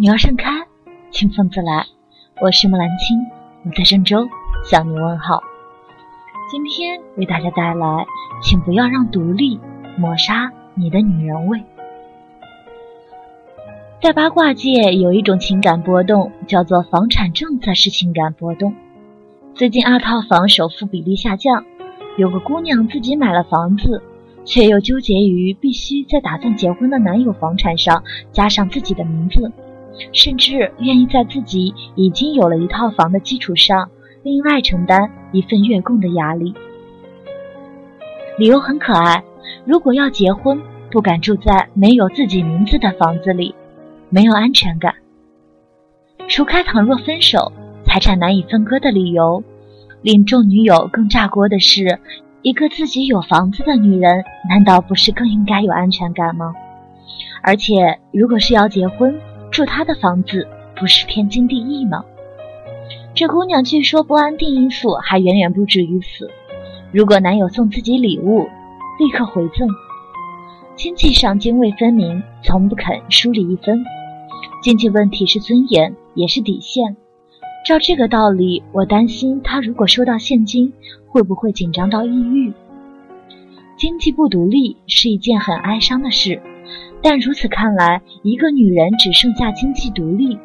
女儿盛开，清风自来。我是木兰青，我在郑州向你问好。今天为大家带来，请不要让独立抹杀你的女人味。在八卦界有一种情感波动，叫做房产政策式情感波动。最近二套房首付比例下降，有个姑娘自己买了房子。却又纠结于必须在打算结婚的男友房产上加上自己的名字，甚至愿意在自己已经有了一套房的基础上，另外承担一份月供的压力。理由很可爱：如果要结婚，不敢住在没有自己名字的房子里，没有安全感。除开倘若分手，财产难以分割的理由，令众女友更炸锅的是。一个自己有房子的女人，难道不是更应该有安全感吗？而且，如果是要结婚，住他的房子不是天经地义吗？这姑娘据说不安定因素还远远不止于此。如果男友送自己礼物，立刻回赠。经济上泾渭分明，从不肯输里一分。经济问题是尊严，也是底线。照这个道理，我担心他如果收到现金，会不会紧张到抑郁？经济不独立是一件很哀伤的事，但如此看来，一个女人只剩下经济独立，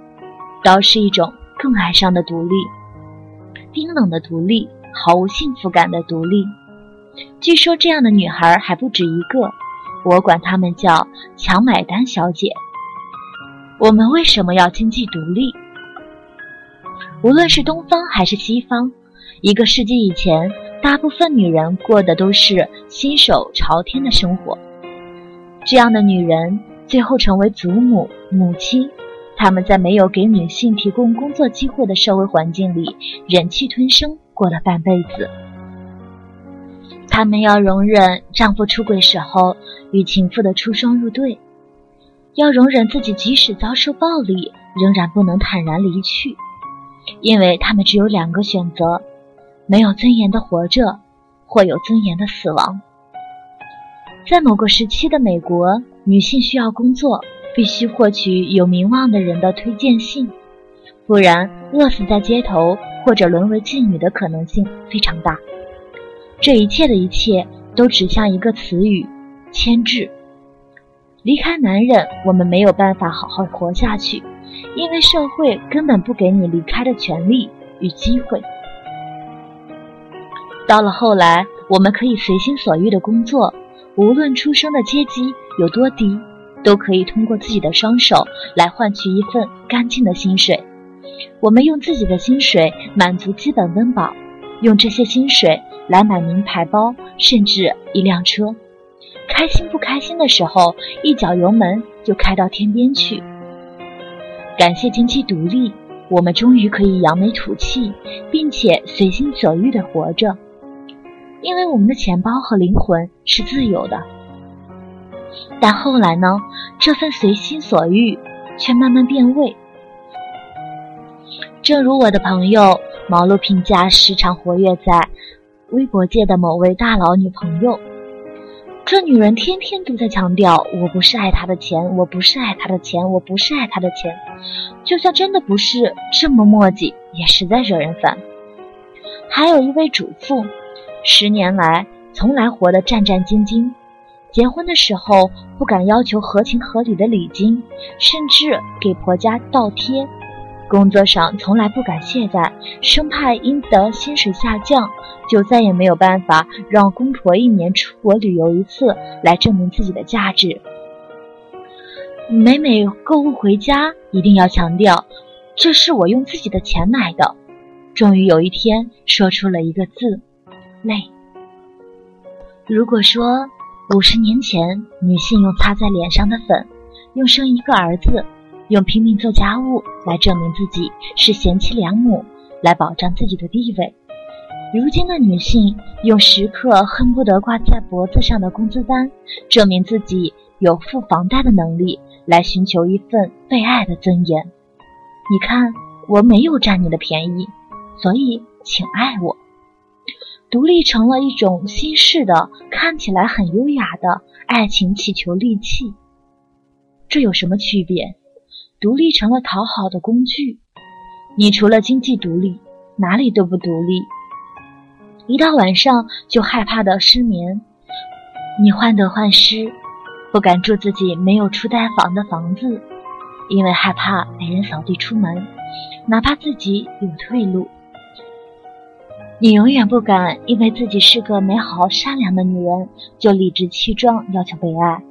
倒是一种更哀伤的独立，冰冷的独立，毫无幸福感的独立。据说这样的女孩还不止一个，我管她们叫“强买单小姐”。我们为什么要经济独立？无论是东方还是西方，一个世纪以前，大部分女人过的都是新手朝天的生活。这样的女人最后成为祖母、母亲，她们在没有给女性提供工作机会的社会环境里，忍气吞声过了半辈子。她们要容忍丈夫出轨时候与情妇的出双入对，要容忍自己即使遭受暴力，仍然不能坦然离去。因为他们只有两个选择：没有尊严的活着，或有尊严的死亡。在某个时期的美国，女性需要工作，必须获取有名望的人的推荐信，不然饿死在街头或者沦为妓女的可能性非常大。这一切的一切都指向一个词语：牵制。离开男人，我们没有办法好好活下去。因为社会根本不给你离开的权利与机会。到了后来，我们可以随心所欲的工作，无论出生的阶级有多低，都可以通过自己的双手来换取一份干净的薪水。我们用自己的薪水满足基本温饱，用这些薪水来买名牌包，甚至一辆车。开心不开心的时候，一脚油门就开到天边去。感谢经济独立，我们终于可以扬眉吐气，并且随心所欲地活着。因为我们的钱包和灵魂是自由的。但后来呢？这份随心所欲却慢慢变味。正如我的朋友毛路评价时常活跃在微博界的某位大佬女朋友。这女人天天都在强调：“我不是爱他的钱，我不是爱他的钱，我不是爱他的钱。”就算真的不是这么墨迹，也实在惹人烦。还有一位主妇，十年来从来活得战战兢兢，结婚的时候不敢要求合情合理的礼金，甚至给婆家倒贴。工作上从来不敢懈怠，生怕因得薪水下降，就再也没有办法让公婆一年出国旅游一次来证明自己的价值。每每购物回家，一定要强调，这是我用自己的钱买的。终于有一天，说出了一个字：累。如果说五十年前，女性用擦在脸上的粉，用生一个儿子。用拼命做家务来证明自己是贤妻良母，来保障自己的地位。如今的女性用时刻恨不得挂在脖子上的工资单，证明自己有付房贷的能力，来寻求一份被爱的尊严。你看，我没有占你的便宜，所以请爱我。独立成了一种新式的、看起来很优雅的爱情祈求利器。这有什么区别？独立成了讨好的工具。你除了经济独立，哪里都不独立。一到晚上就害怕的失眠，你患得患失，不敢住自己没有出贷房的房子，因为害怕被人扫地出门，哪怕自己有退路。你永远不敢因为自己是个美好善良的女人，就理直气壮要求被爱。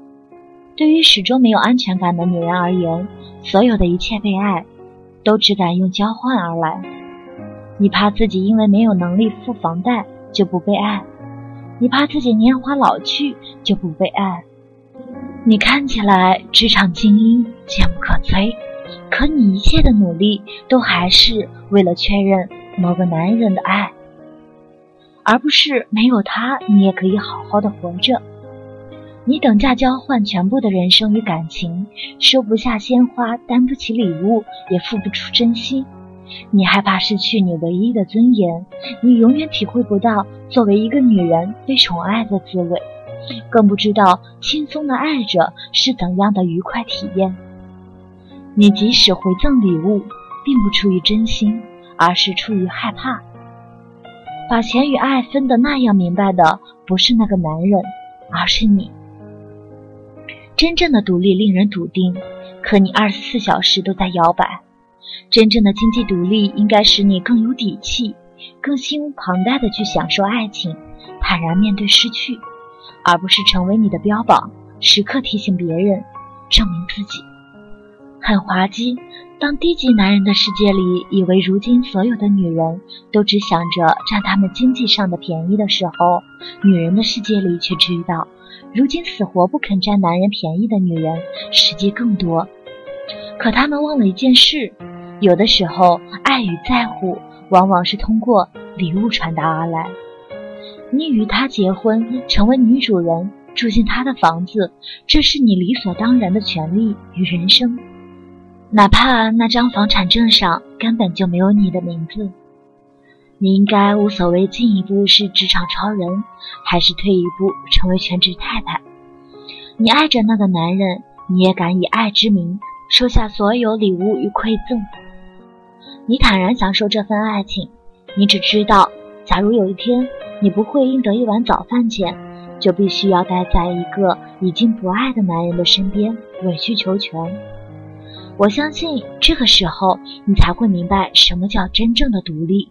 对于始终没有安全感的女人而言，所有的一切被爱，都只敢用交换而来。你怕自己因为没有能力付房贷就不被爱，你怕自己年华老去就不被爱。你看起来职场精英，坚不可摧，可你一切的努力都还是为了确认某个男人的爱。而不是没有他，你也可以好好的活着。你等价交换全部的人生与感情，收不下鲜花，担不起礼物，也付不出真心。你害怕失去你唯一的尊严，你永远体会不到作为一个女人被宠爱的滋味，更不知道轻松的爱着是怎样的愉快体验。你即使回赠礼物，并不出于真心，而是出于害怕。把钱与爱分得那样明白的，不是那个男人，而是你。真正的独立令人笃定，可你二十四小时都在摇摆。真正的经济独立应该使你更有底气，更心无旁贷的去享受爱情，坦然面对失去，而不是成为你的标榜，时刻提醒别人，证明自己。很滑稽。当低级男人的世界里，以为如今所有的女人都只想着占他们经济上的便宜的时候，女人的世界里却知道，如今死活不肯占男人便宜的女人实际更多。可他们忘了一件事：有的时候，爱与在乎往往是通过礼物传达而来。你与他结婚，成为女主人，住进他的房子，这是你理所当然的权利与人生。哪怕那张房产证上根本就没有你的名字，你应该无所谓进一步是职场超人，还是退一步成为全职太太。你爱着那个男人，你也敢以爱之名收下所有礼物与馈赠。你坦然享受这份爱情，你只知道，假如有一天你不会应得一碗早饭钱，就必须要待在一个已经不爱的男人的身边，委曲求全。我相信这个时候，你才会明白什么叫真正的独立。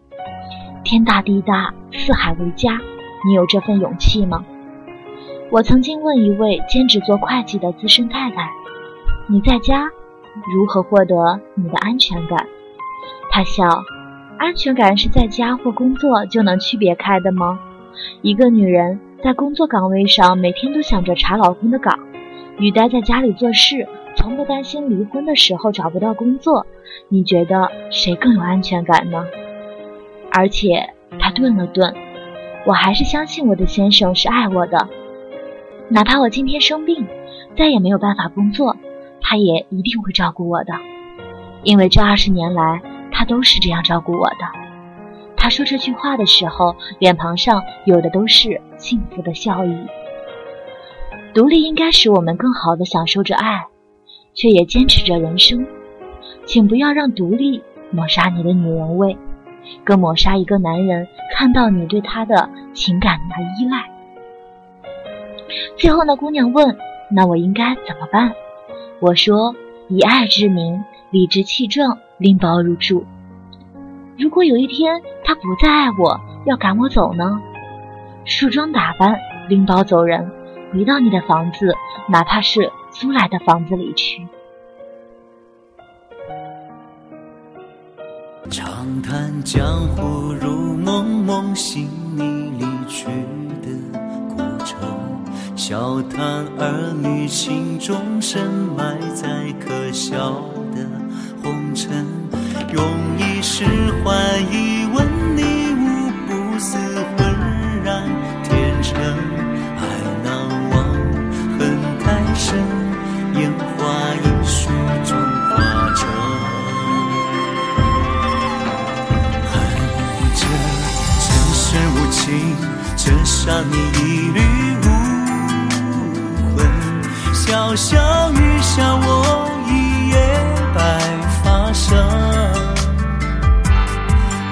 天大地大，四海为家，你有这份勇气吗？我曾经问一位兼职做会计的资深太太：“你在家如何获得你的安全感？”她笑：“安全感是在家或工作就能区别开的吗？一个女人在工作岗位上每天都想着查老公的岗，与待在家里做事。”从不担心离婚的时候找不到工作，你觉得谁更有安全感呢？而且他顿了顿，我还是相信我的先生是爱我的，哪怕我今天生病，再也没有办法工作，他也一定会照顾我的，因为这二十年来他都是这样照顾我的。他说这句话的时候，脸庞上有的都是幸福的笑意。独立应该使我们更好的享受着爱。却也坚持着人生，请不要让独立抹杀你的女人味，更抹杀一个男人看到你对他的情感和依赖。最后，那姑娘问：“那我应该怎么办？”我说：“以爱之名，理直气壮拎包入住。如果有一天他不再爱我，要赶我走呢？梳妆打扮，拎包走人，回到你的房子，哪怕是……”租来的房子里去。长叹江湖如梦，梦醒你离去的古城，笑谈儿女情终深埋在可笑的红尘，用一世换一吻，你花一树中华成，恨这尘世无情，这少年一缕无悔，潇潇雨下，我一夜白发生。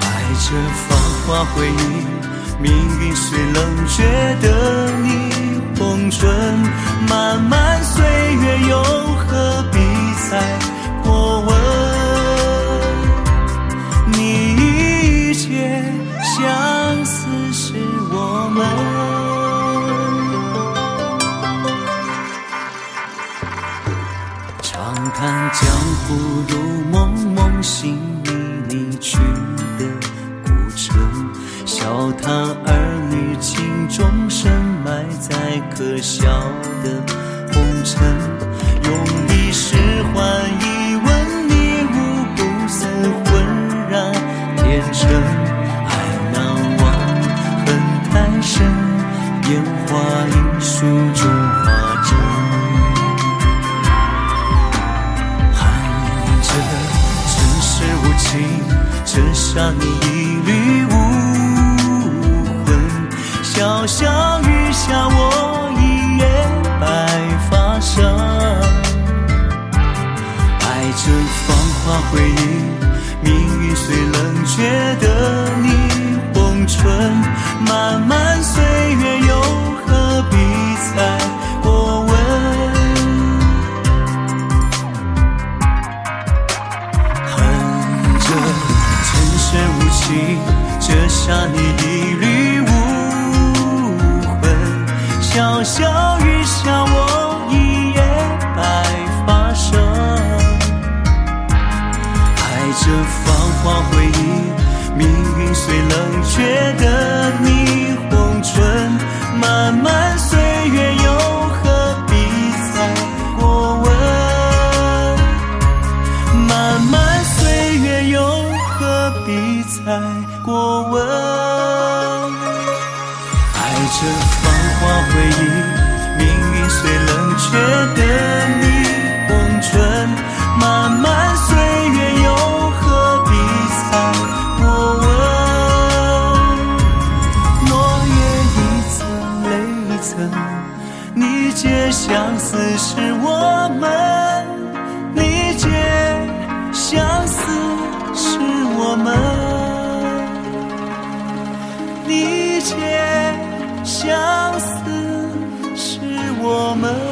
爱这繁华回忆，命运是冷血的。去的古城。笑谈儿女情，终身埋在可笑的折杀你一缕无魂。潇潇雨下，我一夜白发生。爱着芳华回忆，命运虽冷，却得你红唇。漫漫岁月，又何必那你一缕无魂。潇潇雨下，我一夜白发生。爱着繁华回忆，命运虽冷，却的霓虹唇。慢慢理解，相思是我们。